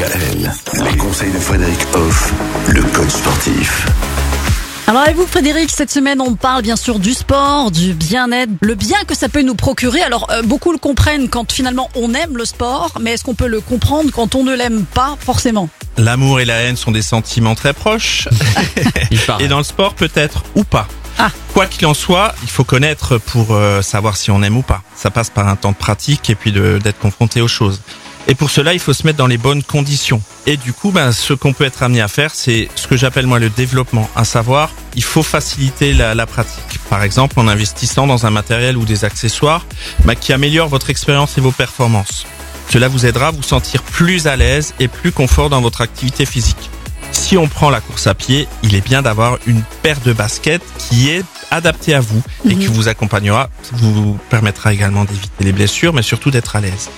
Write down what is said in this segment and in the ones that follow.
Les conseils de Frédéric Hoff, le coach sportif. Alors avec vous Frédéric, cette semaine on parle bien sûr du sport, du bien-être, le bien que ça peut nous procurer. Alors euh, beaucoup le comprennent quand finalement on aime le sport, mais est-ce qu'on peut le comprendre quand on ne l'aime pas forcément? L'amour et la haine sont des sentiments très proches. et dans le sport peut-être ou pas. Ah. Quoi qu'il en soit, il faut connaître pour euh, savoir si on aime ou pas. Ça passe par un temps de pratique et puis d'être confronté aux choses. Et pour cela, il faut se mettre dans les bonnes conditions. Et du coup, ben, ce qu'on peut être amené à faire, c'est ce que j'appelle moi le développement. À savoir, il faut faciliter la, la pratique. Par exemple, en investissant dans un matériel ou des accessoires ben, qui améliorent votre expérience et vos performances. Cela vous aidera à vous sentir plus à l'aise et plus confort dans votre activité physique. Si on prend la course à pied, il est bien d'avoir une paire de baskets qui est adaptée à vous et qui vous accompagnera, vous permettra également d'éviter les blessures, mais surtout d'être à l'aise.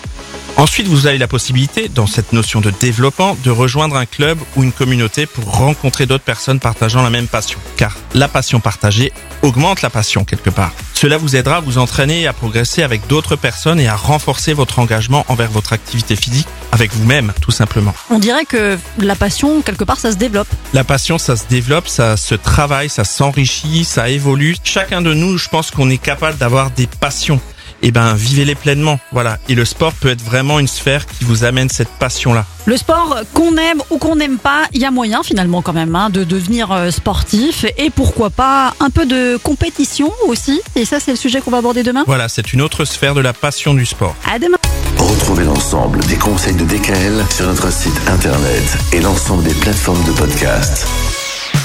Ensuite, vous avez la possibilité, dans cette notion de développement, de rejoindre un club ou une communauté pour rencontrer d'autres personnes partageant la même passion. Car la passion partagée augmente la passion quelque part. Cela vous aidera à vous entraîner et à progresser avec d'autres personnes et à renforcer votre engagement envers votre activité physique avec vous-même, tout simplement. On dirait que la passion, quelque part, ça se développe. La passion, ça se développe, ça se travaille, ça s'enrichit, ça évolue. Chacun de nous, je pense qu'on est capable d'avoir des passions. Eh ben, vivez-les pleinement. Voilà. Et le sport peut être vraiment une sphère qui vous amène cette passion-là. Le sport, qu'on aime ou qu'on n'aime pas, il y a moyen finalement quand même hein, de devenir euh, sportif et pourquoi pas un peu de compétition aussi. Et ça, c'est le sujet qu'on va aborder demain. Voilà, c'est une autre sphère de la passion du sport. À demain. Retrouvez l'ensemble des conseils de DKL sur notre site internet et l'ensemble des plateformes de podcast.